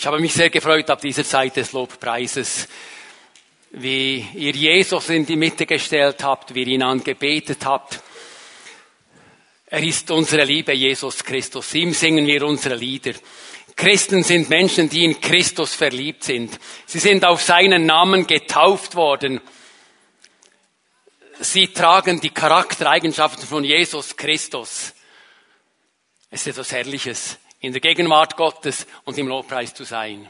Ich habe mich sehr gefreut ab dieser Zeit des Lobpreises, wie ihr Jesus in die Mitte gestellt habt, wie ihr ihn angebetet habt. Er ist unsere Liebe, Jesus Christus. Ihm singen wir unsere Lieder. Christen sind Menschen, die in Christus verliebt sind. Sie sind auf seinen Namen getauft worden. Sie tragen die Charaktereigenschaften von Jesus Christus. Es ist etwas Herrliches, in der Gegenwart Gottes und im Lobpreis zu sein.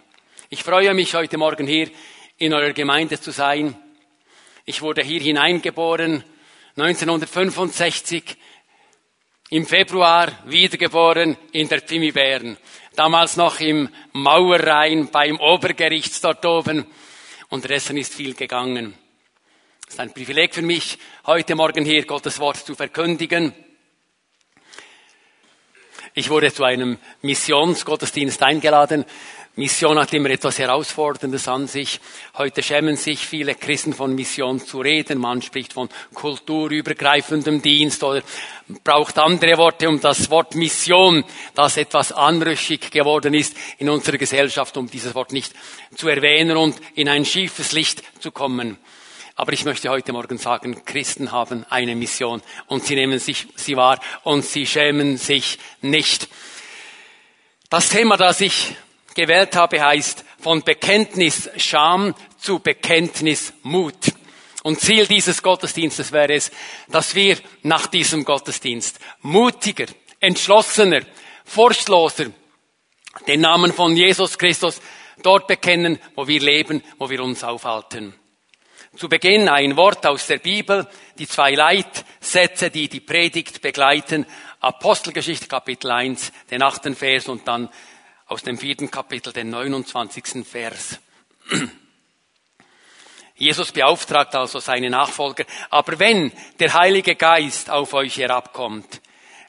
Ich freue mich heute Morgen hier in eurer Gemeinde zu sein. Ich wurde hier hineingeboren, 1965, im Februar wiedergeboren in der Pimibären. Damals noch im Mauerrhein beim Obergericht dort oben. Unterdessen ist viel gegangen. Es ist ein Privileg für mich, heute Morgen hier Gottes Wort zu verkündigen. Ich wurde zu einem Missionsgottesdienst eingeladen. Mission hat immer etwas Herausforderndes an sich. Heute schämen sich viele Christen von Mission zu reden. Man spricht von kulturübergreifendem Dienst oder braucht andere Worte, um das Wort Mission, das etwas anrüchig geworden ist in unserer Gesellschaft, um dieses Wort nicht zu erwähnen und in ein schiefes Licht zu kommen. Aber ich möchte heute Morgen sagen, Christen haben eine Mission und sie nehmen sich sie wahr und sie schämen sich nicht. Das Thema, das ich gewählt habe, heißt von Bekenntnis Scham zu Bekenntnis Mut. Und Ziel dieses Gottesdienstes wäre es, dass wir nach diesem Gottesdienst mutiger, entschlossener, furchtloser den Namen von Jesus Christus dort bekennen, wo wir leben, wo wir uns aufhalten. Zu Beginn ein Wort aus der Bibel, die zwei Leitsätze, die die Predigt begleiten. Apostelgeschichte Kapitel 1, den achten Vers und dann aus dem vierten Kapitel, den 29. Vers. Jesus beauftragt also seine Nachfolger, aber wenn der Heilige Geist auf euch herabkommt,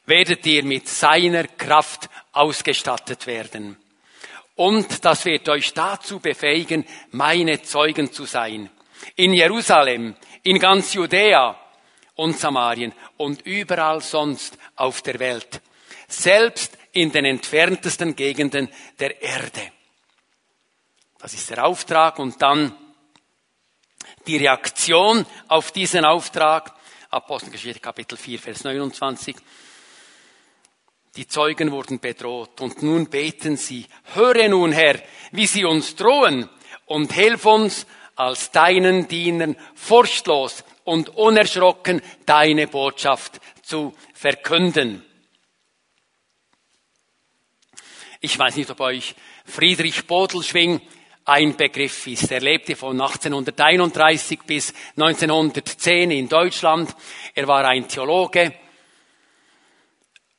werdet ihr mit seiner Kraft ausgestattet werden. Und das wird euch dazu befähigen, meine Zeugen zu sein in Jerusalem, in ganz Judäa und Samarien und überall sonst auf der Welt, selbst in den entferntesten Gegenden der Erde. Das ist der Auftrag und dann die Reaktion auf diesen Auftrag. Apostelgeschichte Kapitel 4, Vers 29. Die Zeugen wurden bedroht und nun beten sie, höre nun Herr, wie sie uns drohen und hilf uns als deinen Dienern furchtlos und unerschrocken deine Botschaft zu verkünden. Ich weiß nicht, ob euch Friedrich Bodelschwing ein Begriff ist. Er lebte von 1831 bis 1910 in Deutschland. Er war ein Theologe,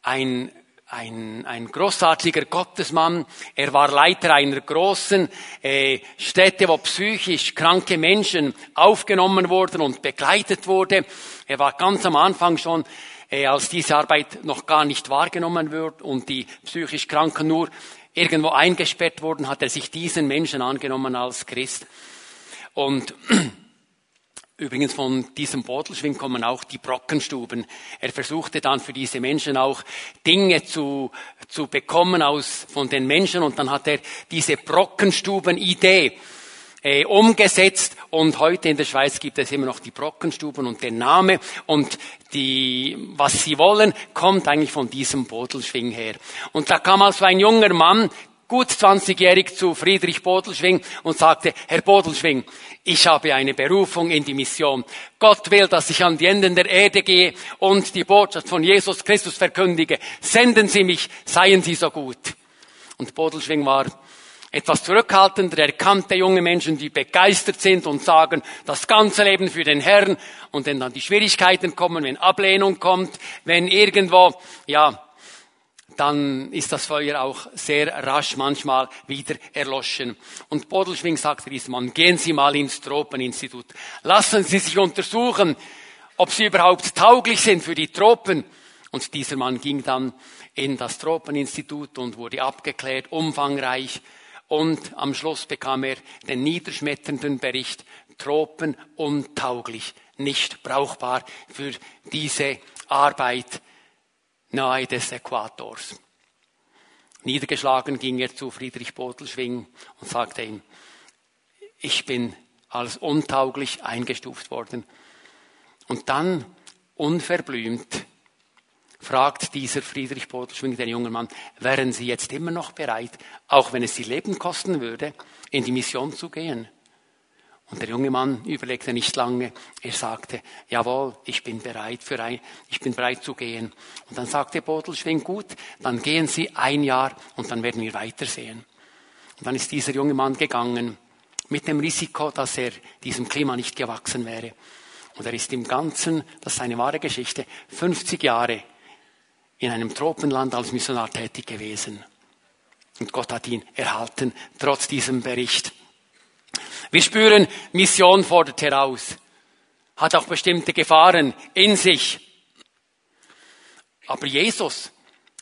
ein ein, ein großartiger Gottesmann. Er war Leiter einer großen äh, Stätte, wo psychisch kranke Menschen aufgenommen wurden und begleitet wurde. Er war ganz am Anfang schon, äh, als diese Arbeit noch gar nicht wahrgenommen wird und die psychisch Kranken nur irgendwo eingesperrt wurden, hat er sich diesen Menschen angenommen als Christ. Und Übrigens von diesem Bodelschwing kommen auch die Brockenstuben. Er versuchte dann für diese Menschen auch Dinge zu, zu bekommen aus, von den Menschen und dann hat er diese Brockenstuben-Idee äh, umgesetzt und heute in der Schweiz gibt es immer noch die Brockenstuben und der Name und die, was sie wollen, kommt eigentlich von diesem Bodelschwing her. Und da kam also ein junger Mann, gut 20-jährig zu Friedrich Bodelschwing und sagte, Herr Bodelschwing, ich habe eine Berufung in die Mission. Gott will, dass ich an die Enden der Erde gehe und die Botschaft von Jesus Christus verkündige. Senden Sie mich, seien Sie so gut. Und Bodelschwing war etwas zurückhaltender. Er kannte junge Menschen, die begeistert sind und sagen, das ganze Leben für den Herrn. Und wenn dann die Schwierigkeiten kommen, wenn Ablehnung kommt, wenn irgendwo, ja, dann ist das Feuer auch sehr rasch manchmal wieder erloschen. Und Bodelschwing sagte diesem Mann, gehen Sie mal ins Tropeninstitut. Lassen Sie sich untersuchen, ob Sie überhaupt tauglich sind für die Tropen. Und dieser Mann ging dann in das Tropeninstitut und wurde abgeklärt, umfangreich. Und am Schluss bekam er den niederschmetternden Bericht, Tropen untauglich, nicht brauchbar für diese Arbeit nahe des Äquators. Niedergeschlagen ging er zu Friedrich Botelschwing und sagte ihm, ich bin als untauglich eingestuft worden. Und dann, unverblümt, fragt dieser Friedrich Botelschwing, der junge Mann, wären Sie jetzt immer noch bereit, auch wenn es Sie Leben kosten würde, in die Mission zu gehen? Und der junge Mann überlegte nicht lange. Er sagte, jawohl, ich bin bereit für ein, ich bin bereit zu gehen. Und dann sagte Bodelschwing, gut, dann gehen Sie ein Jahr und dann werden wir weitersehen. Und dann ist dieser junge Mann gegangen mit dem Risiko, dass er diesem Klima nicht gewachsen wäre. Und er ist im Ganzen, das ist eine wahre Geschichte, 50 Jahre in einem Tropenland als Missionar tätig gewesen. Und Gott hat ihn erhalten, trotz diesem Bericht. Wir spüren, Mission fordert heraus, hat auch bestimmte Gefahren in sich. Aber Jesus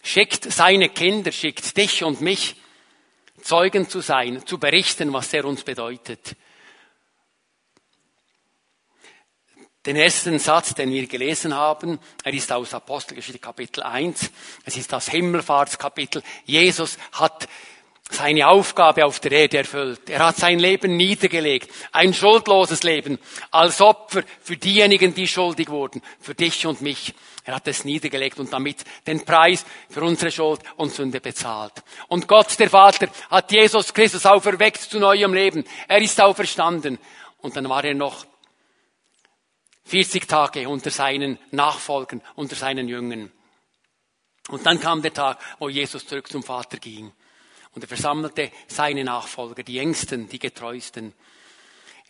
schickt seine Kinder, schickt dich und mich, Zeugen zu sein, zu berichten, was er uns bedeutet. Den ersten Satz, den wir gelesen haben, er ist aus Apostelgeschichte Kapitel 1. Es ist das Himmelfahrtskapitel. Jesus hat seine Aufgabe auf der Erde erfüllt. Er hat sein Leben niedergelegt, ein schuldloses Leben, als Opfer für diejenigen, die schuldig wurden, für dich und mich. Er hat es niedergelegt und damit den Preis für unsere Schuld und Sünde bezahlt. Und Gott, der Vater, hat Jesus Christus auferweckt zu neuem Leben. Er ist auferstanden. Und dann war er noch 40 Tage unter seinen Nachfolgern, unter seinen Jüngern. Und dann kam der Tag, wo Jesus zurück zum Vater ging. Und er versammelte seine Nachfolger, die Ängsten, die Getreuesten.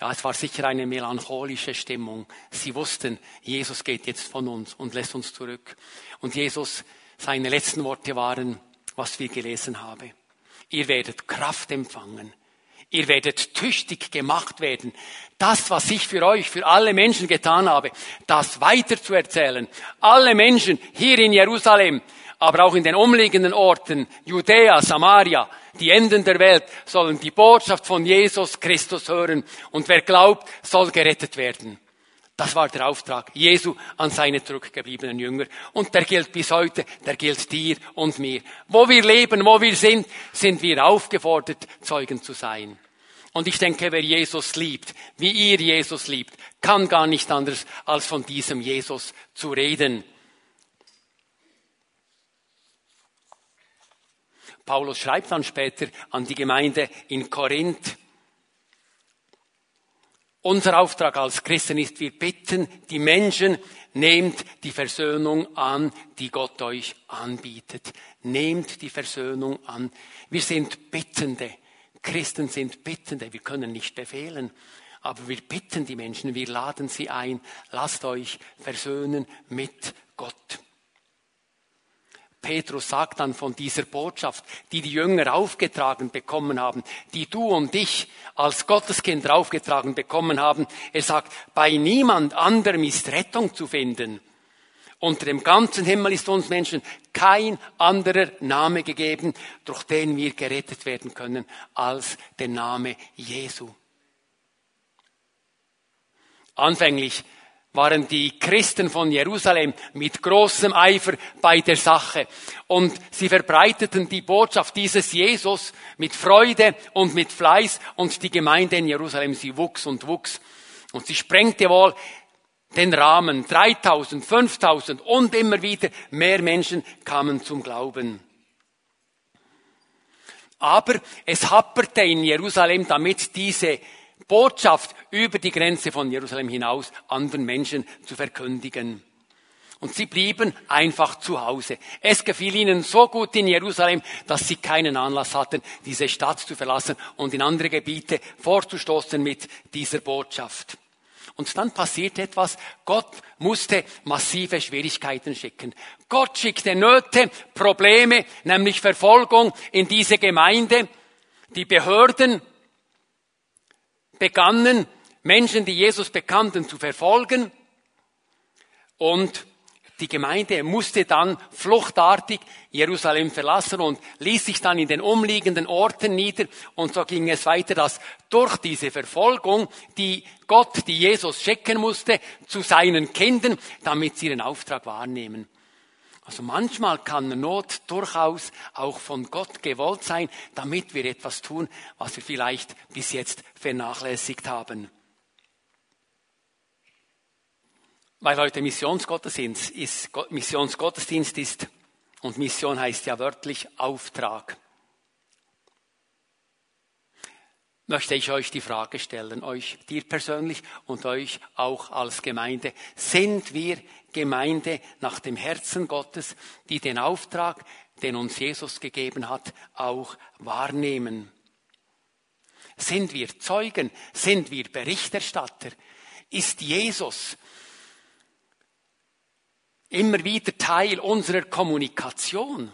Ja, es war sicher eine melancholische Stimmung. Sie wussten, Jesus geht jetzt von uns und lässt uns zurück. Und Jesus, seine letzten Worte waren, was wir gelesen haben. Ihr werdet Kraft empfangen. Ihr werdet tüchtig gemacht werden. Das, was ich für euch, für alle Menschen getan habe, das weiter zu erzählen. Alle Menschen hier in Jerusalem, aber auch in den umliegenden Orten, Judäa, Samaria, die Enden der Welt sollen die Botschaft von Jesus Christus hören und wer glaubt, soll gerettet werden. Das war der Auftrag Jesu an seine zurückgebliebenen Jünger. Und der gilt bis heute, der gilt dir und mir. Wo wir leben, wo wir sind, sind wir aufgefordert, Zeugen zu sein. Und ich denke, wer Jesus liebt, wie ihr Jesus liebt, kann gar nicht anders, als von diesem Jesus zu reden. Paulus schreibt dann später an die Gemeinde in Korinth, unser Auftrag als Christen ist, wir bitten die Menschen, nehmt die Versöhnung an, die Gott euch anbietet. Nehmt die Versöhnung an. Wir sind Bittende. Christen sind Bittende. Wir können nicht befehlen. Aber wir bitten die Menschen, wir laden sie ein. Lasst euch versöhnen mit Gott. Petrus sagt dann von dieser Botschaft, die die Jünger aufgetragen bekommen haben, die du und ich als Gotteskinder aufgetragen bekommen haben. Er sagt, bei niemand anderem ist Rettung zu finden. Unter dem ganzen Himmel ist uns Menschen kein anderer Name gegeben, durch den wir gerettet werden können, als der Name Jesu. Anfänglich waren die Christen von Jerusalem mit großem Eifer bei der Sache. Und sie verbreiteten die Botschaft dieses Jesus mit Freude und mit Fleiß und die Gemeinde in Jerusalem, sie wuchs und wuchs. Und sie sprengte wohl den Rahmen. 3000, 5000 und immer wieder mehr Menschen kamen zum Glauben. Aber es happerte in Jerusalem, damit diese Botschaft über die Grenze von Jerusalem hinaus anderen Menschen zu verkündigen. Und sie blieben einfach zu Hause. Es gefiel ihnen so gut in Jerusalem, dass sie keinen Anlass hatten, diese Stadt zu verlassen und in andere Gebiete vorzustoßen mit dieser Botschaft. Und dann passiert etwas. Gott musste massive Schwierigkeiten schicken. Gott schickte Nöte, Probleme, nämlich Verfolgung in diese Gemeinde. Die Behörden begannen Menschen, die Jesus bekannten, zu verfolgen. Und die Gemeinde musste dann fluchtartig Jerusalem verlassen und ließ sich dann in den umliegenden Orten nieder. Und so ging es weiter, dass durch diese Verfolgung, die Gott, die Jesus schicken musste, zu seinen Kindern, damit sie ihren Auftrag wahrnehmen. Also manchmal kann Not durchaus auch von Gott gewollt sein, damit wir etwas tun, was wir vielleicht bis jetzt vernachlässigt haben. Weil heute Missionsgottesdienst ist, Missionsgottesdienst ist und Mission heißt ja wörtlich Auftrag. Möchte ich euch die Frage stellen, euch, dir persönlich und euch auch als Gemeinde. Sind wir Gemeinde nach dem Herzen Gottes, die den Auftrag, den uns Jesus gegeben hat, auch wahrnehmen? Sind wir Zeugen? Sind wir Berichterstatter? Ist Jesus immer wieder Teil unserer Kommunikation?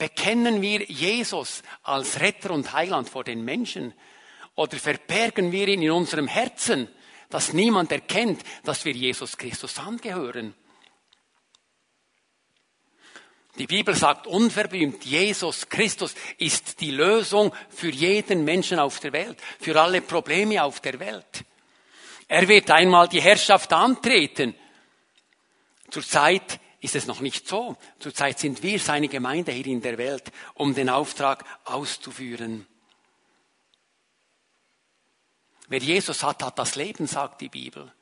Bekennen wir Jesus als Retter und Heiland vor den Menschen? Oder verbergen wir ihn in unserem Herzen, dass niemand erkennt, dass wir Jesus Christus angehören? Die Bibel sagt unverblümt, Jesus Christus ist die Lösung für jeden Menschen auf der Welt, für alle Probleme auf der Welt. Er wird einmal die Herrschaft antreten. Zurzeit ist es noch nicht so. Zurzeit sind wir seine Gemeinde hier in der Welt, um den Auftrag auszuführen. Wer Jesus hat, hat das Leben, sagt die Bibel.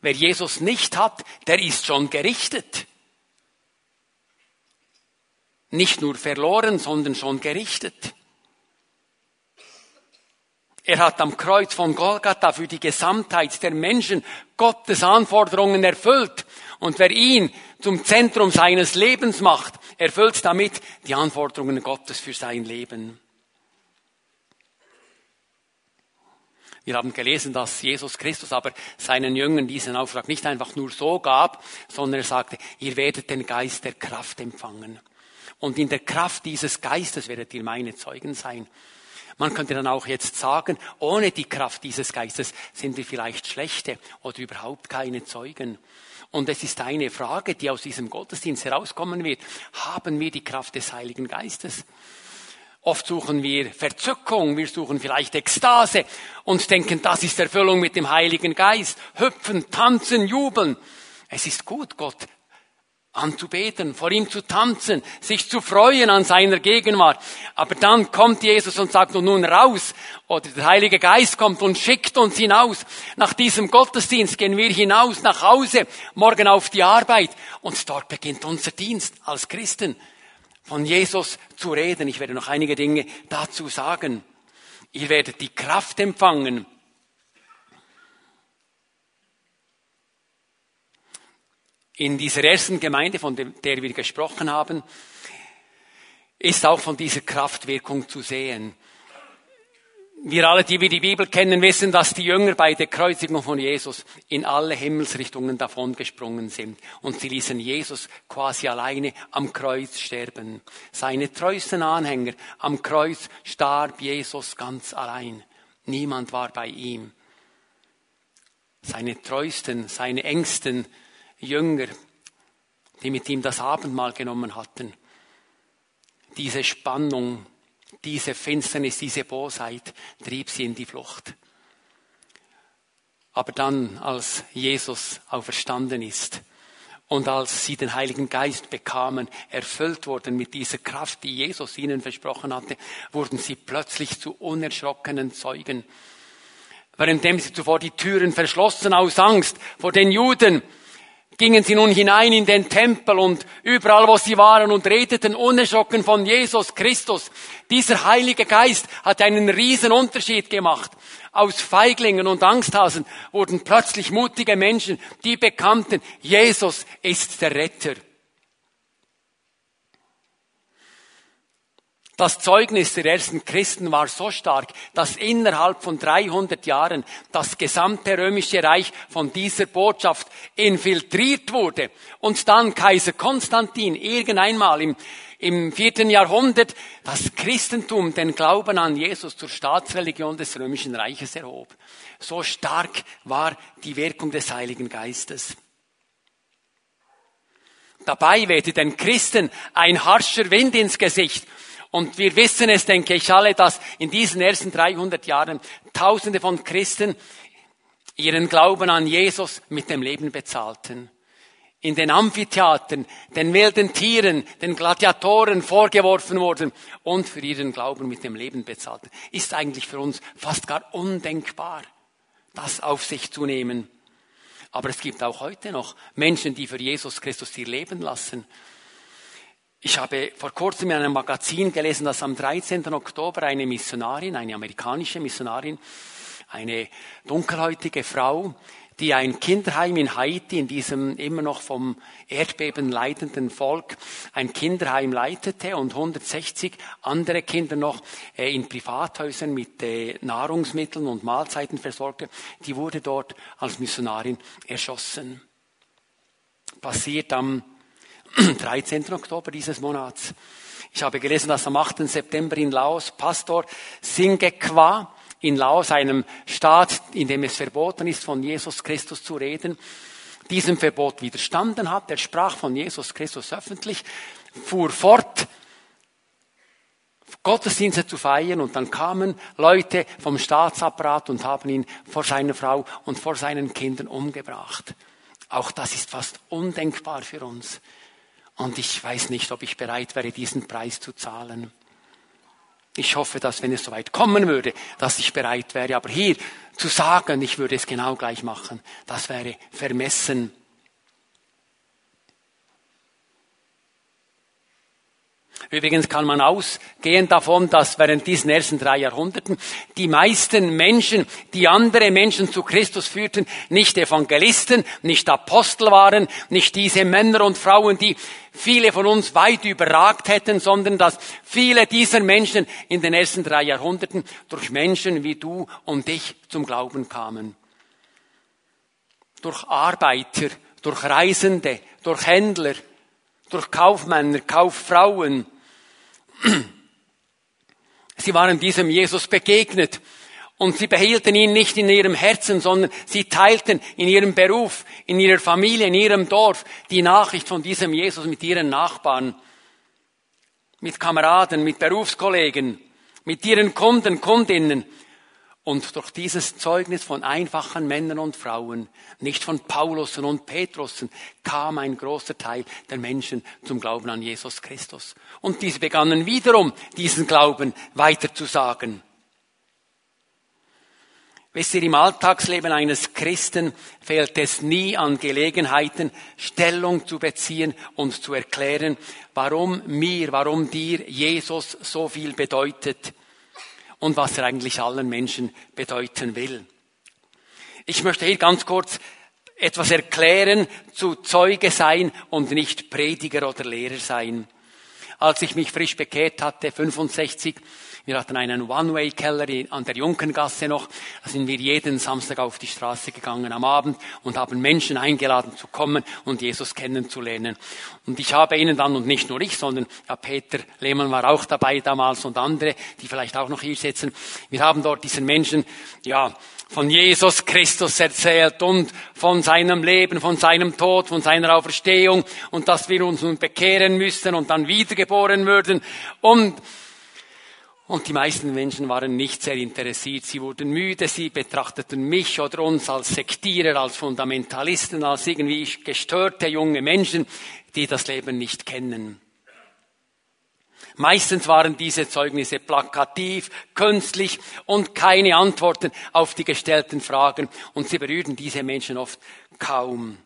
Wer Jesus nicht hat, der ist schon gerichtet. Nicht nur verloren, sondern schon gerichtet. Er hat am Kreuz von Golgatha für die Gesamtheit der Menschen Gottes Anforderungen erfüllt. Und wer ihn zum Zentrum seines Lebens macht, erfüllt damit die Anforderungen Gottes für sein Leben. Wir haben gelesen, dass Jesus Christus aber seinen Jüngern diesen Auftrag nicht einfach nur so gab, sondern er sagte, ihr werdet den Geist der Kraft empfangen. Und in der Kraft dieses Geistes werdet ihr meine Zeugen sein. Man könnte dann auch jetzt sagen, ohne die Kraft dieses Geistes sind wir vielleicht schlechte oder überhaupt keine Zeugen. Und es ist eine Frage, die aus diesem Gottesdienst herauskommen wird. Haben wir die Kraft des Heiligen Geistes? Oft suchen wir Verzückung, wir suchen vielleicht Ekstase und denken, das ist Erfüllung mit dem Heiligen Geist. Hüpfen, tanzen, jubeln. Es ist gut, Gott anzubeten, vor ihm zu tanzen, sich zu freuen an seiner Gegenwart. Aber dann kommt Jesus und sagt nun raus, oder der Heilige Geist kommt und schickt uns hinaus. Nach diesem Gottesdienst gehen wir hinaus nach Hause, morgen auf die Arbeit und dort beginnt unser Dienst als Christen, von Jesus zu reden. Ich werde noch einige Dinge dazu sagen. Ihr werdet die Kraft empfangen, in dieser ersten Gemeinde, von der wir gesprochen haben, ist auch von dieser Kraftwirkung zu sehen. Wir alle, die wir die Bibel kennen, wissen, dass die Jünger bei der Kreuzigung von Jesus in alle Himmelsrichtungen davongesprungen sind und sie ließen Jesus quasi alleine am Kreuz sterben. Seine treuesten Anhänger am Kreuz starb Jesus ganz allein. Niemand war bei ihm. Seine treuesten, seine engsten Jünger, die mit ihm das Abendmahl genommen hatten, diese Spannung, diese Finsternis, diese Bosheit trieb sie in die Flucht. Aber dann, als Jesus auferstanden ist und als sie den Heiligen Geist bekamen, erfüllt wurden mit dieser Kraft, die Jesus ihnen versprochen hatte, wurden sie plötzlich zu unerschrockenen Zeugen. Währenddem sie zuvor die Türen verschlossen aus Angst vor den Juden, gingen sie nun hinein in den Tempel und überall, wo sie waren und redeten unerschrocken von Jesus Christus. Dieser Heilige Geist hat einen riesen Unterschied gemacht. Aus Feiglingen und Angsthasen wurden plötzlich mutige Menschen, die bekannten, Jesus ist der Retter. Das Zeugnis der ersten Christen war so stark, dass innerhalb von 300 Jahren das gesamte römische Reich von dieser Botschaft infiltriert wurde und dann Kaiser Konstantin irgendeinmal im, im vierten Jahrhundert das Christentum, den Glauben an Jesus zur Staatsreligion des römischen Reiches erhob. So stark war die Wirkung des Heiligen Geistes. Dabei wehte den Christen ein harscher Wind ins Gesicht und wir wissen es, denke ich alle, dass in diesen ersten 300 Jahren Tausende von Christen ihren Glauben an Jesus mit dem Leben bezahlten. In den Amphitheatern, den wilden Tieren, den Gladiatoren vorgeworfen wurden und für ihren Glauben mit dem Leben bezahlten. Ist eigentlich für uns fast gar undenkbar, das auf sich zu nehmen. Aber es gibt auch heute noch Menschen, die für Jesus Christus ihr Leben lassen. Ich habe vor kurzem in einem Magazin gelesen, dass am 13. Oktober eine Missionarin, eine amerikanische Missionarin, eine dunkelhäutige Frau, die ein Kinderheim in Haiti, in diesem immer noch vom Erdbeben leidenden Volk, ein Kinderheim leitete und 160 andere Kinder noch äh, in Privathäusern mit äh, Nahrungsmitteln und Mahlzeiten versorgte, die wurde dort als Missionarin erschossen. Passiert am 13. Oktober dieses Monats. Ich habe gelesen, dass am 8. September in Laos Pastor Singekwa in Laos, einem Staat, in dem es verboten ist, von Jesus Christus zu reden, diesem Verbot widerstanden hat. Er sprach von Jesus Christus öffentlich, fuhr fort, Gottesdienste zu feiern und dann kamen Leute vom Staatsapparat und haben ihn vor seiner Frau und vor seinen Kindern umgebracht. Auch das ist fast undenkbar für uns. Und ich weiß nicht, ob ich bereit wäre, diesen Preis zu zahlen. Ich hoffe, dass wenn es soweit kommen würde, dass ich bereit wäre. Aber hier zu sagen, ich würde es genau gleich machen, das wäre vermessen. Übrigens kann man ausgehen davon, dass während diesen ersten drei Jahrhunderten die meisten Menschen, die andere Menschen zu Christus führten, nicht Evangelisten, nicht Apostel waren, nicht diese Männer und Frauen, die viele von uns weit überragt hätten, sondern dass viele dieser Menschen in den ersten drei Jahrhunderten durch Menschen wie du und ich zum Glauben kamen. Durch Arbeiter, durch Reisende, durch Händler, durch Kaufmänner, Kauffrauen, Sie waren diesem Jesus begegnet und sie behielten ihn nicht in ihrem Herzen, sondern sie teilten in ihrem Beruf, in ihrer Familie, in ihrem Dorf die Nachricht von diesem Jesus mit ihren Nachbarn, mit Kameraden, mit Berufskollegen, mit ihren Kunden, Kundinnen. Und durch dieses Zeugnis von einfachen Männern und Frauen, nicht von Paulusen und Petrussen, kam ein großer Teil der Menschen zum Glauben an Jesus Christus. Und diese begannen wiederum, diesen Glauben weiterzusagen. Wisst ihr, im Alltagsleben eines Christen fehlt es nie an Gelegenheiten, Stellung zu beziehen und zu erklären, warum mir, warum dir Jesus so viel bedeutet und was er eigentlich allen Menschen bedeuten will. Ich möchte hier ganz kurz etwas erklären zu Zeuge sein und nicht Prediger oder Lehrer sein. Als ich mich frisch bekehrt hatte, 65, wir hatten einen One-Way-Keller an der Junkengasse noch. Da sind wir jeden Samstag auf die Straße gegangen am Abend und haben Menschen eingeladen zu kommen und Jesus kennenzulernen. Und ich habe ihnen dann, und nicht nur ich, sondern ja, Peter Lehmann war auch dabei damals und andere, die vielleicht auch noch hier sitzen. Wir haben dort diesen Menschen, ja, von Jesus Christus erzählt und von seinem Leben, von seinem Tod, von seiner Auferstehung und dass wir uns nun bekehren müssten und dann wiedergeboren würden und und die meisten Menschen waren nicht sehr interessiert. Sie wurden müde, sie betrachteten mich oder uns als Sektierer, als Fundamentalisten, als irgendwie gestörte junge Menschen, die das Leben nicht kennen. Meistens waren diese Zeugnisse plakativ, künstlich und keine Antworten auf die gestellten Fragen und sie berührten diese Menschen oft kaum.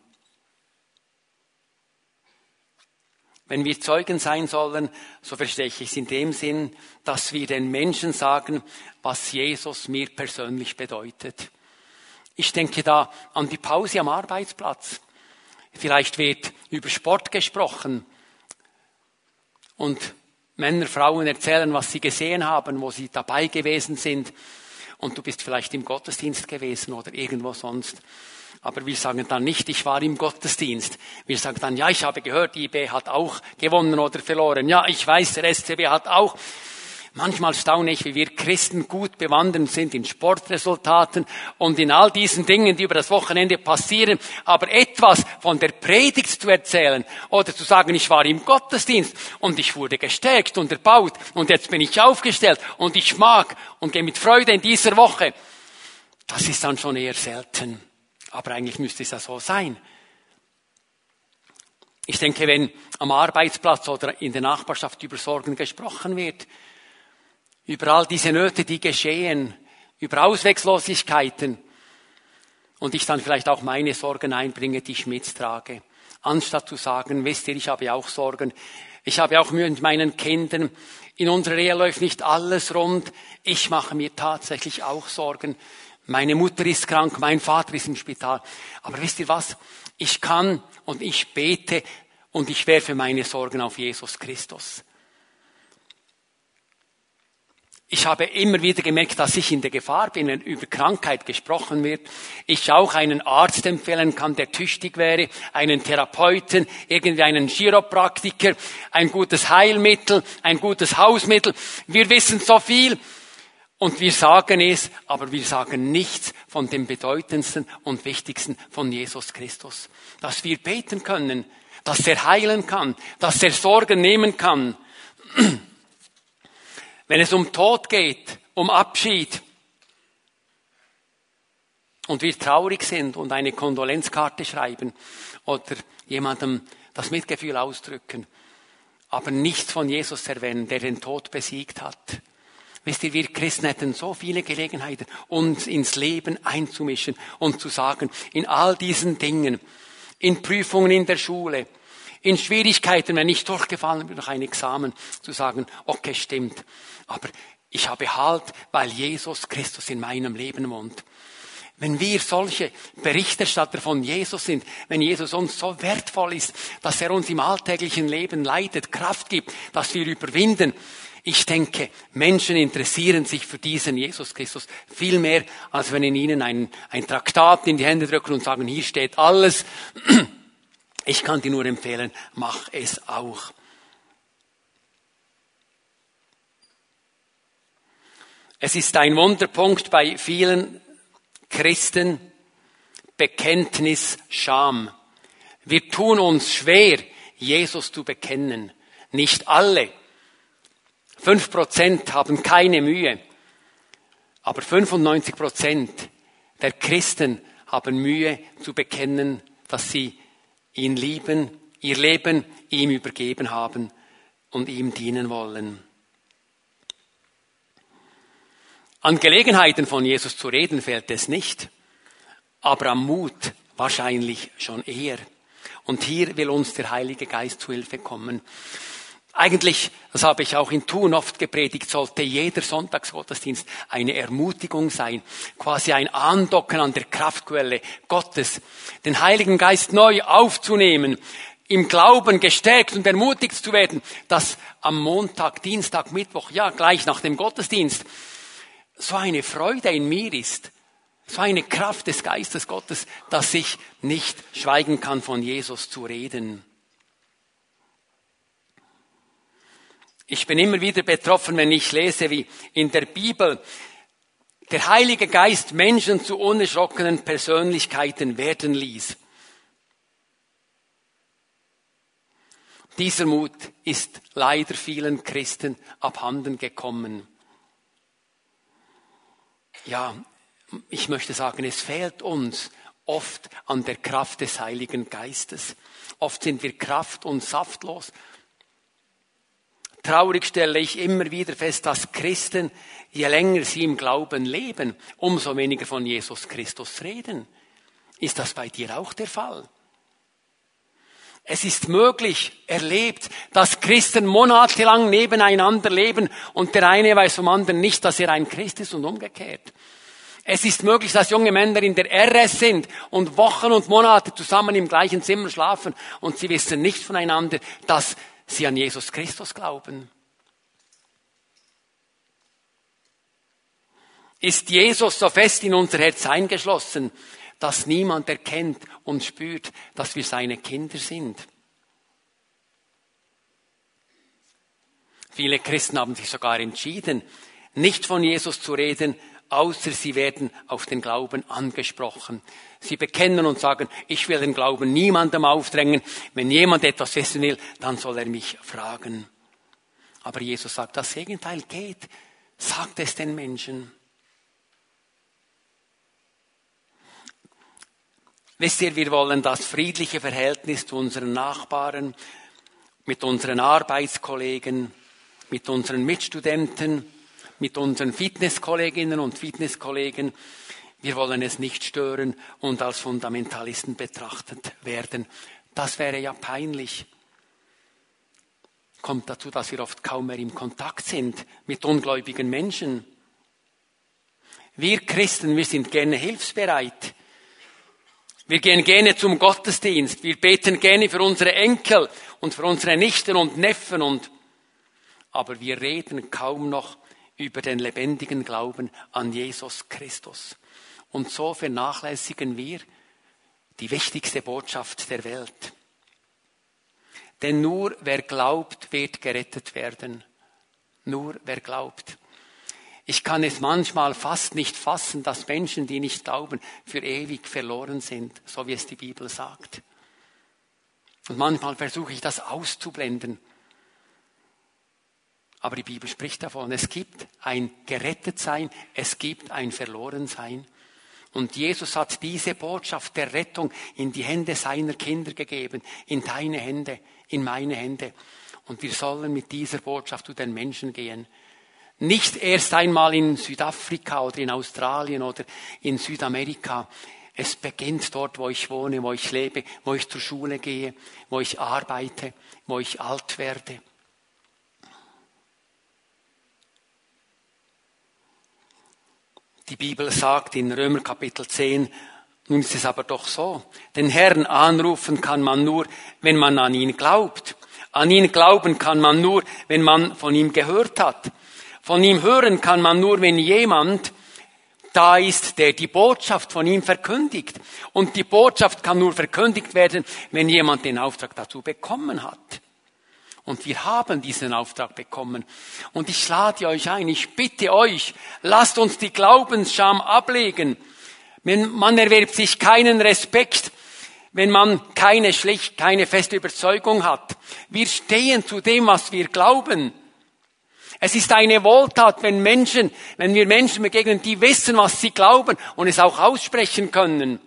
Wenn wir Zeugen sein sollen, so verstehe ich es in dem Sinn, dass wir den Menschen sagen, was Jesus mir persönlich bedeutet. Ich denke da an die Pause am Arbeitsplatz. Vielleicht wird über Sport gesprochen und Männer, Frauen erzählen, was sie gesehen haben, wo sie dabei gewesen sind. Und du bist vielleicht im Gottesdienst gewesen oder irgendwo sonst. Aber wir sagen dann nicht, ich war im Gottesdienst. Wir sagen dann, ja, ich habe gehört, die IB hat auch gewonnen oder verloren. Ja, ich weiß, der SCB hat auch. Manchmal staune ich, wie wir Christen gut bewandert sind in Sportresultaten und in all diesen Dingen, die über das Wochenende passieren. Aber etwas von der Predigt zu erzählen oder zu sagen, ich war im Gottesdienst und ich wurde gestärkt und erbaut und jetzt bin ich aufgestellt und ich mag und gehe mit Freude in dieser Woche das ist dann schon eher selten. Aber eigentlich müsste es ja so sein. Ich denke, wenn am Arbeitsplatz oder in der Nachbarschaft über Sorgen gesprochen wird, über all diese Nöte, die geschehen, über Ausweglosigkeiten, und ich dann vielleicht auch meine Sorgen einbringe, die ich mittrage, anstatt zu sagen, wisst ihr, ich habe auch Sorgen, ich habe auch Mühe mit meinen Kindern, in unserer Ehe läuft nicht alles rund, ich mache mir tatsächlich auch Sorgen, meine Mutter ist krank, mein Vater ist im Spital, aber wisst ihr was, ich kann und ich bete und ich werfe meine Sorgen auf Jesus Christus. Ich habe immer wieder gemerkt, dass ich in der Gefahr bin, wenn über Krankheit gesprochen wird. Ich auch einen Arzt empfehlen kann, der tüchtig wäre, einen Therapeuten, irgendwie einen Chiropraktiker, ein gutes Heilmittel, ein gutes Hausmittel. Wir wissen so viel und wir sagen es, aber wir sagen nichts von dem bedeutendsten und wichtigsten von Jesus Christus. Dass wir beten können, dass er heilen kann, dass er Sorgen nehmen kann. Wenn es um Tod geht, um Abschied und wir traurig sind und eine Kondolenzkarte schreiben oder jemandem das Mitgefühl ausdrücken, aber nichts von Jesus erwähnen, der den Tod besiegt hat. Wisst ihr, wir Christen hätten so viele Gelegenheiten, uns ins Leben einzumischen und zu sagen, in all diesen Dingen, in Prüfungen in der Schule, in Schwierigkeiten, wenn ich durchgefallen bin durch ein Examen, zu sagen, okay, stimmt, aber ich habe Halt, weil Jesus Christus in meinem Leben wohnt. Wenn wir solche Berichterstatter von Jesus sind, wenn Jesus uns so wertvoll ist, dass er uns im alltäglichen Leben leitet, Kraft gibt, dass wir überwinden, ich denke, Menschen interessieren sich für diesen Jesus Christus viel mehr, als wenn in ihnen ein, ein Traktat in die Hände drücken und sagen, hier steht alles. Ich kann dir nur empfehlen, mach es auch. Es ist ein Wunderpunkt bei vielen Christen, Bekenntnis Scham. Wir tun uns schwer, Jesus zu bekennen. Nicht alle. Fünf Prozent haben keine Mühe. Aber 95 Prozent der Christen haben Mühe zu bekennen, dass sie ihn lieben, ihr Leben ihm übergeben haben und ihm dienen wollen. An Gelegenheiten von Jesus zu reden fällt es nicht, aber am Mut wahrscheinlich schon eher. Und hier will uns der Heilige Geist zu Hilfe kommen. Eigentlich, das habe ich auch in Thun oft gepredigt, sollte jeder Sonntagsgottesdienst eine Ermutigung sein, quasi ein Andocken an der Kraftquelle Gottes, den Heiligen Geist neu aufzunehmen, im Glauben gestärkt und ermutigt zu werden, dass am Montag, Dienstag, Mittwoch, ja gleich nach dem Gottesdienst, so eine Freude in mir ist, so eine Kraft des Geistes Gottes, dass ich nicht schweigen kann, von Jesus zu reden. Ich bin immer wieder betroffen, wenn ich lese, wie in der Bibel der Heilige Geist Menschen zu unerschrockenen Persönlichkeiten werden ließ. Dieser Mut ist leider vielen Christen abhanden gekommen ja, ich möchte sagen, es fehlt uns oft an der Kraft des Heiligen Geistes. Oft sind wir kraft- und saftlos. Traurig stelle ich immer wieder fest, dass Christen, je länger sie im Glauben leben, umso weniger von Jesus Christus reden. Ist das bei dir auch der Fall? Es ist möglich, erlebt, dass Christen monatelang nebeneinander leben und der eine weiß vom anderen nicht, dass er ein Christ ist und umgekehrt. Es ist möglich, dass junge Männer in der RS sind und Wochen und Monate zusammen im gleichen Zimmer schlafen und sie wissen nicht voneinander, dass sie an Jesus Christus glauben. Ist Jesus so fest in unser Herz eingeschlossen, dass niemand erkennt und spürt, dass wir seine Kinder sind. Viele Christen haben sich sogar entschieden, nicht von Jesus zu reden, außer sie werden auf den Glauben angesprochen. Sie bekennen und sagen, ich will den Glauben niemandem aufdrängen. Wenn jemand etwas wissen will, dann soll er mich fragen. Aber Jesus sagt, das Gegenteil geht. Sagt es den Menschen. Wisst ihr, wir wollen das friedliche Verhältnis zu unseren Nachbarn, mit unseren Arbeitskollegen, mit unseren Mitstudenten, mit unseren Fitnesskolleginnen und Fitnesskollegen. Wir wollen es nicht stören und als Fundamentalisten betrachtet werden. Das wäre ja peinlich. Kommt dazu, dass wir oft kaum mehr im Kontakt sind mit ungläubigen Menschen. Wir Christen, wir sind gerne hilfsbereit. Wir gehen gerne zum Gottesdienst. Wir beten gerne für unsere Enkel und für unsere Nichten und Neffen und, aber wir reden kaum noch über den lebendigen Glauben an Jesus Christus. Und so vernachlässigen wir die wichtigste Botschaft der Welt. Denn nur wer glaubt, wird gerettet werden. Nur wer glaubt. Ich kann es manchmal fast nicht fassen, dass Menschen, die nicht glauben, für ewig verloren sind, so wie es die Bibel sagt. Und manchmal versuche ich das auszublenden. Aber die Bibel spricht davon, es gibt ein Gerettetsein, es gibt ein Verlorensein. Und Jesus hat diese Botschaft der Rettung in die Hände seiner Kinder gegeben, in deine Hände, in meine Hände. Und wir sollen mit dieser Botschaft zu den Menschen gehen. Nicht erst einmal in Südafrika oder in Australien oder in Südamerika. Es beginnt dort, wo ich wohne, wo ich lebe, wo ich zur Schule gehe, wo ich arbeite, wo ich alt werde. Die Bibel sagt in Römer Kapitel 10, nun ist es aber doch so, den Herrn anrufen kann man nur, wenn man an ihn glaubt. An ihn glauben kann man nur, wenn man von ihm gehört hat. Von ihm hören kann man nur, wenn jemand da ist, der die Botschaft von ihm verkündigt. Und die Botschaft kann nur verkündigt werden, wenn jemand den Auftrag dazu bekommen hat. Und wir haben diesen Auftrag bekommen. Und ich lade euch ein, ich bitte euch, lasst uns die Glaubensscham ablegen. Man erwerbt sich keinen Respekt, wenn man keine schlicht, keine feste Überzeugung hat. Wir stehen zu dem, was wir glauben. Es ist eine Wohltat, wenn Menschen, wenn wir Menschen begegnen, die wissen, was sie glauben und es auch aussprechen können.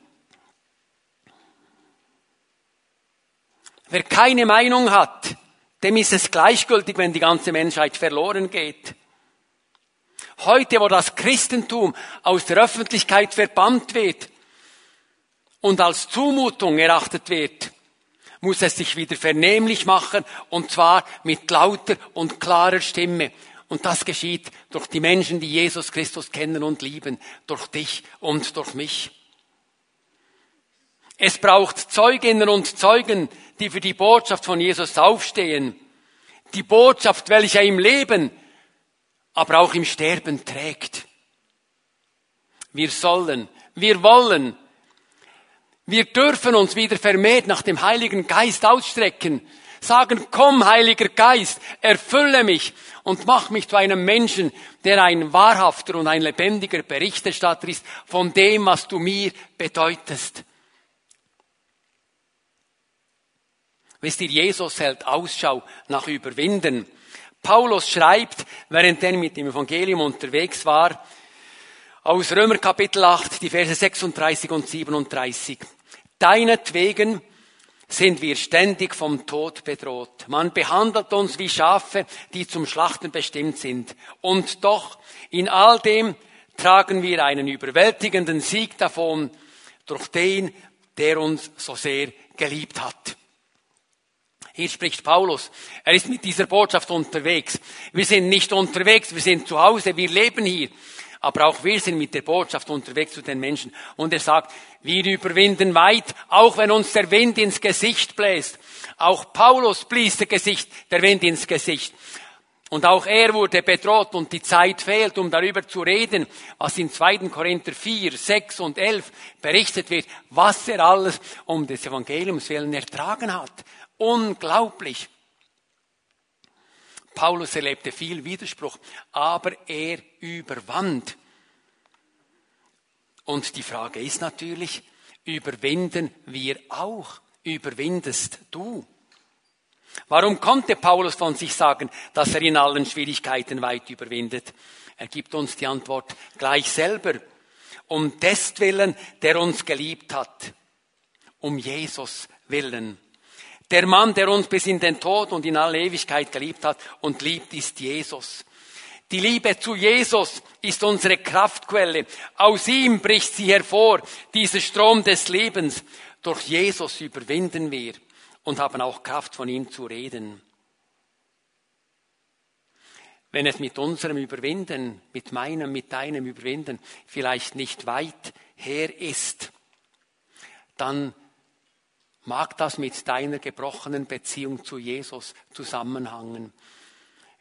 Wer keine Meinung hat, dem ist es gleichgültig, wenn die ganze Menschheit verloren geht. Heute, wo das Christentum aus der Öffentlichkeit verbannt wird und als Zumutung erachtet wird, muss es sich wieder vernehmlich machen, und zwar mit lauter und klarer Stimme. Und das geschieht durch die Menschen, die Jesus Christus kennen und lieben, durch dich und durch mich. Es braucht Zeuginnen und Zeugen, die für die Botschaft von Jesus aufstehen. Die Botschaft, welche er im Leben, aber auch im Sterben trägt. Wir sollen, wir wollen wir dürfen uns wieder vermehrt nach dem Heiligen Geist ausstrecken. Sagen, komm, Heiliger Geist, erfülle mich und mach mich zu einem Menschen, der ein wahrhafter und ein lebendiger Berichterstatter ist von dem, was du mir bedeutest. Wisst ihr, Jesus hält Ausschau nach Überwinden. Paulus schreibt, während er mit dem Evangelium unterwegs war, aus Römer Kapitel 8, die Verse 36 und 37. Deinetwegen sind wir ständig vom Tod bedroht. Man behandelt uns wie Schafe, die zum Schlachten bestimmt sind. Und doch, in all dem tragen wir einen überwältigenden Sieg davon durch den, der uns so sehr geliebt hat. Hier spricht Paulus. Er ist mit dieser Botschaft unterwegs. Wir sind nicht unterwegs, wir sind zu Hause, wir leben hier aber auch wir sind mit der Botschaft unterwegs zu den Menschen. Und er sagt, wir überwinden weit, auch wenn uns der Wind ins Gesicht bläst. Auch Paulus blies der, Gesicht, der Wind ins Gesicht. Und auch er wurde bedroht und die Zeit fehlt, um darüber zu reden, was in 2. Korinther 4, 6 und 11 berichtet wird, was er alles um des Evangeliums willen ertragen hat. Unglaublich. Paulus erlebte viel Widerspruch, aber er überwand. Und die Frage ist natürlich, überwinden wir auch? Überwindest du? Warum konnte Paulus von sich sagen, dass er in allen Schwierigkeiten weit überwindet? Er gibt uns die Antwort gleich selber. Um des Willen, der uns geliebt hat. um Jesus willen. Der Mann, der uns bis in den Tod und in alle Ewigkeit geliebt hat und liebt, ist Jesus. Die Liebe zu Jesus ist unsere Kraftquelle. Aus ihm bricht sie hervor, dieser Strom des Lebens. Durch Jesus überwinden wir und haben auch Kraft von ihm zu reden. Wenn es mit unserem Überwinden, mit meinem, mit deinem Überwinden vielleicht nicht weit her ist, dann mag das mit deiner gebrochenen Beziehung zu Jesus zusammenhangen.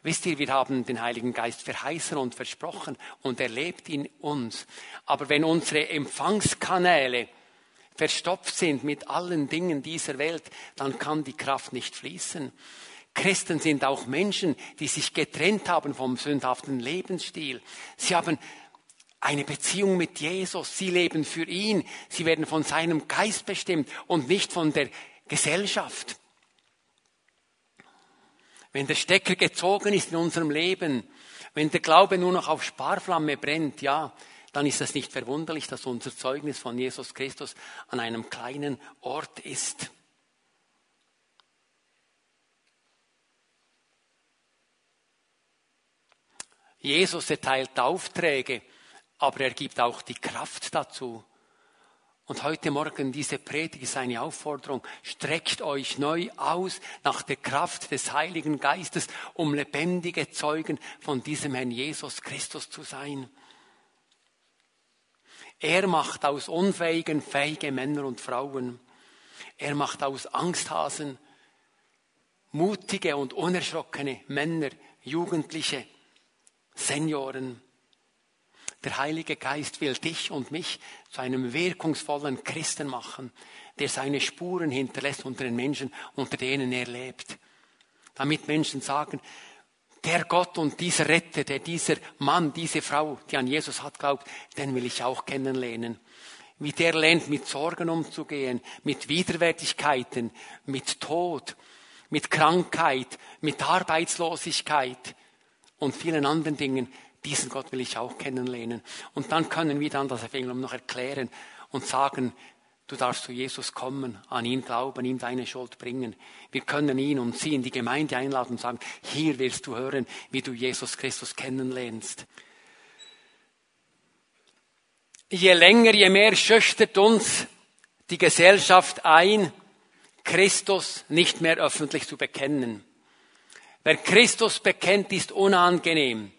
Wisst ihr, wir haben den Heiligen Geist verheißen und versprochen und er lebt in uns. Aber wenn unsere Empfangskanäle verstopft sind mit allen Dingen dieser Welt, dann kann die Kraft nicht fließen. Christen sind auch Menschen, die sich getrennt haben vom sündhaften Lebensstil. Sie haben eine Beziehung mit Jesus. Sie leben für ihn. Sie werden von seinem Geist bestimmt und nicht von der Gesellschaft. Wenn der Stecker gezogen ist in unserem Leben, wenn der Glaube nur noch auf Sparflamme brennt, ja, dann ist es nicht verwunderlich, dass unser Zeugnis von Jesus Christus an einem kleinen Ort ist. Jesus erteilt Aufträge, aber er gibt auch die Kraft dazu. Und heute Morgen diese Predigt ist eine Aufforderung. Streckt euch neu aus nach der Kraft des Heiligen Geistes, um lebendige Zeugen von diesem Herrn Jesus Christus zu sein. Er macht aus Unfähigen fähige Männer und Frauen. Er macht aus Angsthasen mutige und unerschrockene Männer, Jugendliche, Senioren. Der Heilige Geist will dich und mich zu einem wirkungsvollen Christen machen, der seine Spuren hinterlässt unter den Menschen, unter denen er lebt. Damit Menschen sagen, der Gott und dieser Retter, der dieser Mann, diese Frau, die an Jesus hat glaubt, den will ich auch kennenlernen. Wie der lernt, mit Sorgen umzugehen, mit Widerwärtigkeiten, mit Tod, mit Krankheit, mit Arbeitslosigkeit und vielen anderen Dingen. Diesen Gott will ich auch kennenlernen. Und dann können wir dann das Evangelium noch erklären und sagen, du darfst zu Jesus kommen, an ihn glauben, ihm deine Schuld bringen. Wir können ihn und sie in die Gemeinde einladen und sagen, hier wirst du hören, wie du Jesus Christus kennenlernst. Je länger, je mehr schüchtert uns die Gesellschaft ein, Christus nicht mehr öffentlich zu bekennen. Wer Christus bekennt, ist unangenehm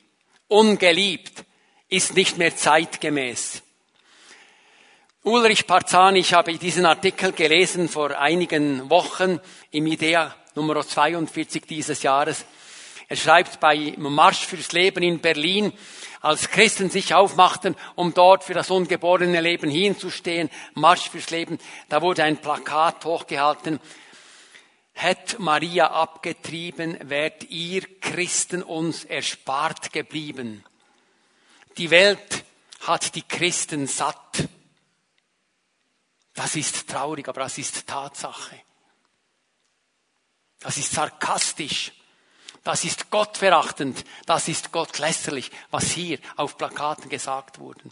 ungeliebt, ist nicht mehr zeitgemäß. Ulrich Parzani, ich habe diesen Artikel gelesen vor einigen Wochen im IDEA Nummer 42 dieses Jahres. Er schreibt bei Marsch fürs Leben in Berlin, als Christen sich aufmachten, um dort für das ungeborene Leben hinzustehen, Marsch fürs Leben, da wurde ein Plakat hochgehalten, Hätt Maria abgetrieben, wärt ihr Christen uns erspart geblieben. Die Welt hat die Christen satt. Das ist traurig, aber das ist Tatsache. Das ist sarkastisch. Das ist gottverachtend. Das ist gottlästerlich, was hier auf Plakaten gesagt wurde.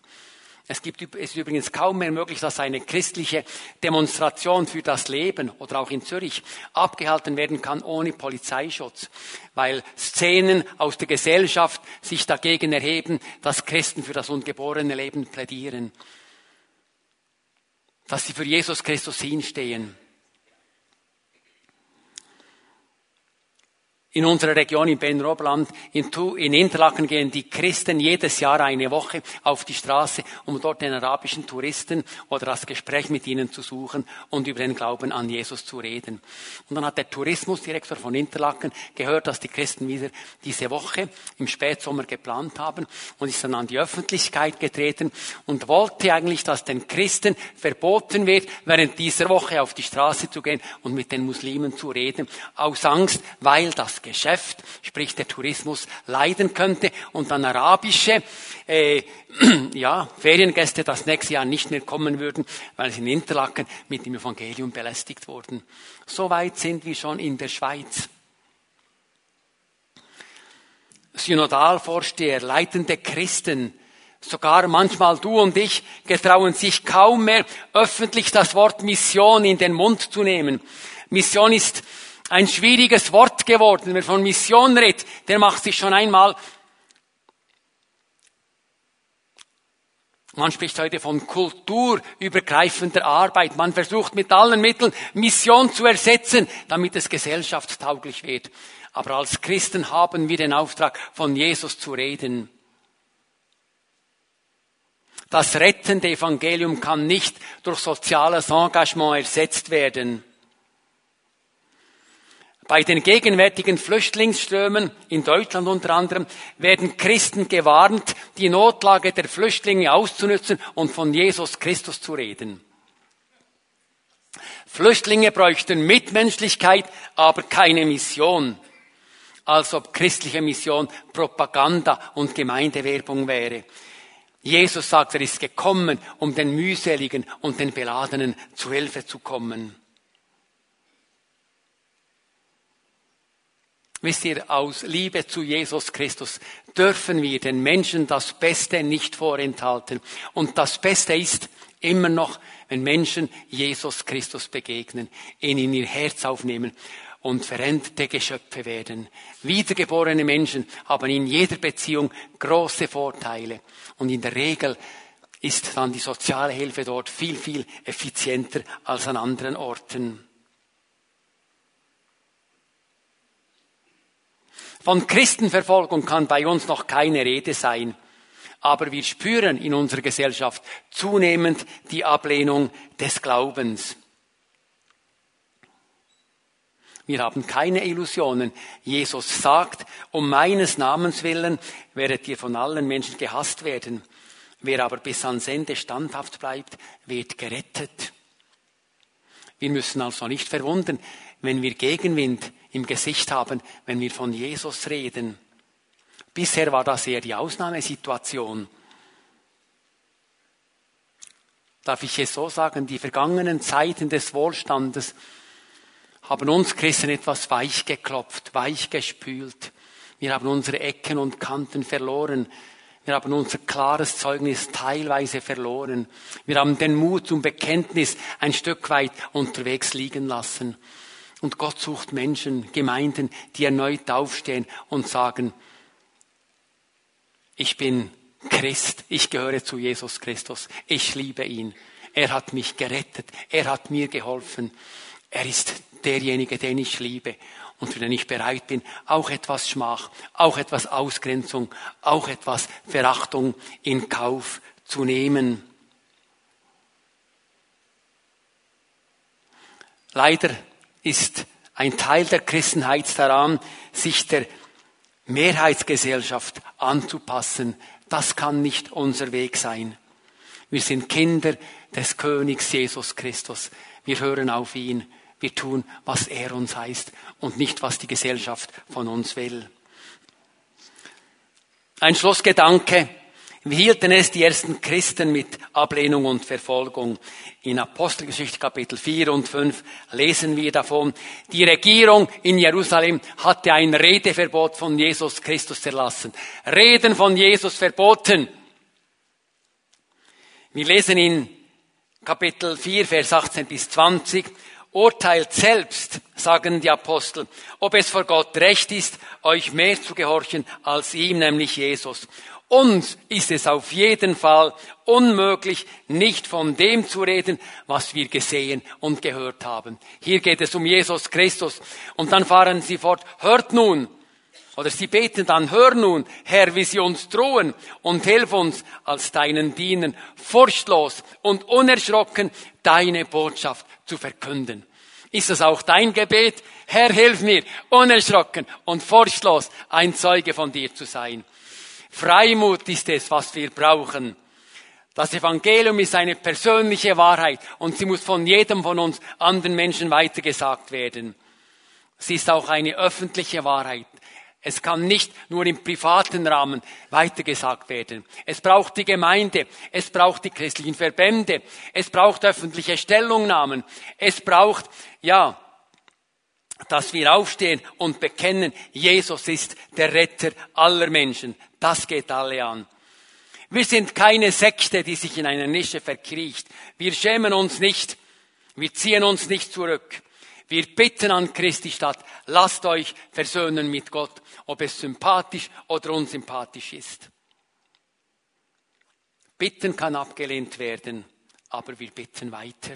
Es gibt, es ist übrigens kaum mehr möglich, dass eine christliche Demonstration für das Leben oder auch in Zürich abgehalten werden kann ohne Polizeischutz, weil Szenen aus der Gesellschaft sich dagegen erheben, dass Christen für das ungeborene Leben plädieren, dass sie für Jesus Christus hinstehen. In unserer Region in Ben-Robland, in, in Interlaken gehen die Christen jedes Jahr eine Woche auf die Straße, um dort den arabischen Touristen oder das Gespräch mit ihnen zu suchen und über den Glauben an Jesus zu reden. Und dann hat der Tourismusdirektor von Interlaken gehört, dass die Christen wieder diese Woche im Spätsommer geplant haben und ist dann an die Öffentlichkeit getreten und wollte eigentlich, dass den Christen verboten wird, während dieser Woche auf die Straße zu gehen und mit den Muslimen zu reden, aus Angst, weil das Geschäft, sprich der Tourismus, leiden könnte und dann arabische äh, ja, Feriengäste das nächste Jahr nicht mehr kommen würden, weil sie in Interlaken mit dem Evangelium belästigt wurden. So weit sind wir schon in der Schweiz. Synodalvorsteher, leitende Christen Sogar manchmal du und ich getrauen sich kaum mehr öffentlich das Wort Mission in den Mund zu nehmen. Mission ist ein schwieriges Wort geworden. Wer von Mission redet, der macht sich schon einmal Man spricht heute von kulturübergreifender Arbeit. Man versucht mit allen Mitteln Mission zu ersetzen, damit es gesellschaftstauglich wird. Aber als Christen haben wir den Auftrag, von Jesus zu reden. Das rettende Evangelium kann nicht durch soziales Engagement ersetzt werden. Bei den gegenwärtigen Flüchtlingsströmen in Deutschland unter anderem werden Christen gewarnt, die Notlage der Flüchtlinge auszunützen und von Jesus Christus zu reden. Flüchtlinge bräuchten Mitmenschlichkeit, aber keine Mission. Als ob christliche Mission Propaganda und Gemeindewerbung wäre. Jesus sagt, er ist gekommen, um den mühseligen und den Beladenen zu Hilfe zu kommen. Wisst ihr, aus Liebe zu Jesus Christus dürfen wir den Menschen das Beste nicht vorenthalten. Und das Beste ist immer noch, wenn Menschen Jesus Christus begegnen, ihn in ihr Herz aufnehmen und veränderte Geschöpfe werden. Wiedergeborene Menschen haben in jeder Beziehung große Vorteile. Und in der Regel ist dann die soziale Hilfe dort viel, viel effizienter als an anderen Orten. Von Christenverfolgung kann bei uns noch keine Rede sein. Aber wir spüren in unserer Gesellschaft zunehmend die Ablehnung des Glaubens. Wir haben keine Illusionen. Jesus sagt, um meines Namens willen werdet ihr von allen Menschen gehasst werden. Wer aber bis ans Ende standhaft bleibt, wird gerettet. Wir müssen also nicht verwundern, wenn wir Gegenwind im Gesicht haben, wenn wir von Jesus reden. Bisher war das eher die Ausnahmesituation. Darf ich es so sagen, die vergangenen Zeiten des Wohlstandes haben uns Christen etwas weich geklopft, weich gespült. Wir haben unsere Ecken und Kanten verloren. Wir haben unser klares Zeugnis teilweise verloren. Wir haben den Mut zum Bekenntnis ein Stück weit unterwegs liegen lassen. Und Gott sucht Menschen, Gemeinden, die erneut aufstehen und sagen, ich bin Christ, ich gehöre zu Jesus Christus, ich liebe ihn, er hat mich gerettet, er hat mir geholfen, er ist derjenige, den ich liebe. Und für den ich bereit bin, auch etwas Schmach, auch etwas Ausgrenzung, auch etwas Verachtung in Kauf zu nehmen. Leider ist ein Teil der Christenheit daran, sich der Mehrheitsgesellschaft anzupassen. Das kann nicht unser Weg sein. Wir sind Kinder des Königs Jesus Christus. Wir hören auf ihn. Wir tun, was er uns heißt und nicht, was die Gesellschaft von uns will. Ein Schlussgedanke. Wie hielten es die ersten Christen mit Ablehnung und Verfolgung? In Apostelgeschichte Kapitel 4 und 5 lesen wir davon, die Regierung in Jerusalem hatte ein Redeverbot von Jesus Christus erlassen. Reden von Jesus verboten. Wir lesen in Kapitel 4, Vers 18 bis 20, urteilt selbst, sagen die Apostel, ob es vor Gott recht ist, euch mehr zu gehorchen als ihm, nämlich Jesus. Uns ist es auf jeden Fall unmöglich, nicht von dem zu reden, was wir gesehen und gehört haben. Hier geht es um Jesus Christus. Und dann fahren sie fort, hört nun, oder sie beten dann, hör nun, Herr, wie sie uns drohen und hilf uns als deinen Dienern furchtlos und unerschrocken deine Botschaft zu verkünden. Ist das auch dein Gebet? Herr, hilf mir, unerschrocken und furchtlos ein Zeuge von dir zu sein. Freimut ist es, was wir brauchen. Das Evangelium ist eine persönliche Wahrheit und sie muss von jedem von uns anderen Menschen weitergesagt werden. Sie ist auch eine öffentliche Wahrheit. Es kann nicht nur im privaten Rahmen weitergesagt werden. Es braucht die Gemeinde, es braucht die christlichen Verbände, es braucht öffentliche Stellungnahmen, es braucht, ja, dass wir aufstehen und bekennen, Jesus ist der Retter aller Menschen. Das geht alle an. Wir sind keine Sekte, die sich in einer Nische verkriecht. Wir schämen uns nicht. Wir ziehen uns nicht zurück. Wir bitten an Christi statt, lasst euch versöhnen mit Gott, ob es sympathisch oder unsympathisch ist. Bitten kann abgelehnt werden, aber wir bitten weiter.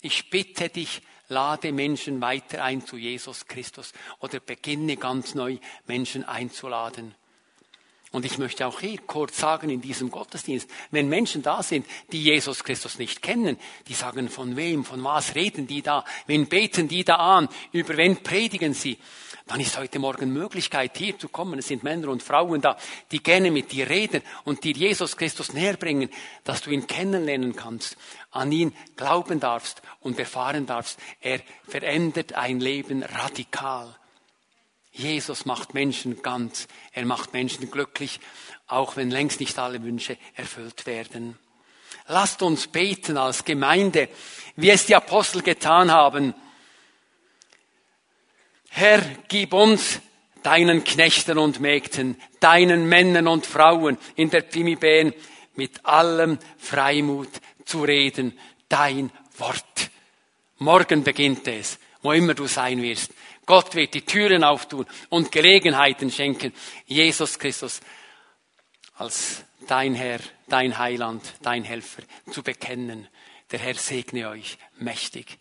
Ich bitte dich, lade Menschen weiter ein zu Jesus Christus oder beginne ganz neu Menschen einzuladen. Und ich möchte auch hier kurz sagen in diesem Gottesdienst, wenn Menschen da sind, die Jesus Christus nicht kennen, die sagen, von wem, von was reden die da, wen beten die da an, über wen predigen sie, dann ist heute Morgen Möglichkeit, hier zu kommen. Es sind Männer und Frauen da, die gerne mit dir reden und dir Jesus Christus näher bringen, dass du ihn kennenlernen kannst, an ihn glauben darfst und erfahren darfst. Er verändert ein Leben radikal. Jesus macht Menschen ganz, er macht Menschen glücklich, auch wenn längst nicht alle Wünsche erfüllt werden. Lasst uns beten als Gemeinde, wie es die Apostel getan haben. Herr, gib uns deinen Knechten und Mägden, deinen Männern und Frauen in der Pimibäen mit allem Freimut zu reden, dein Wort. Morgen beginnt es, wo immer du sein wirst. Gott wird die Türen auftun und Gelegenheiten schenken, Jesus Christus als dein Herr, dein Heiland, dein Helfer zu bekennen. Der Herr segne euch mächtig.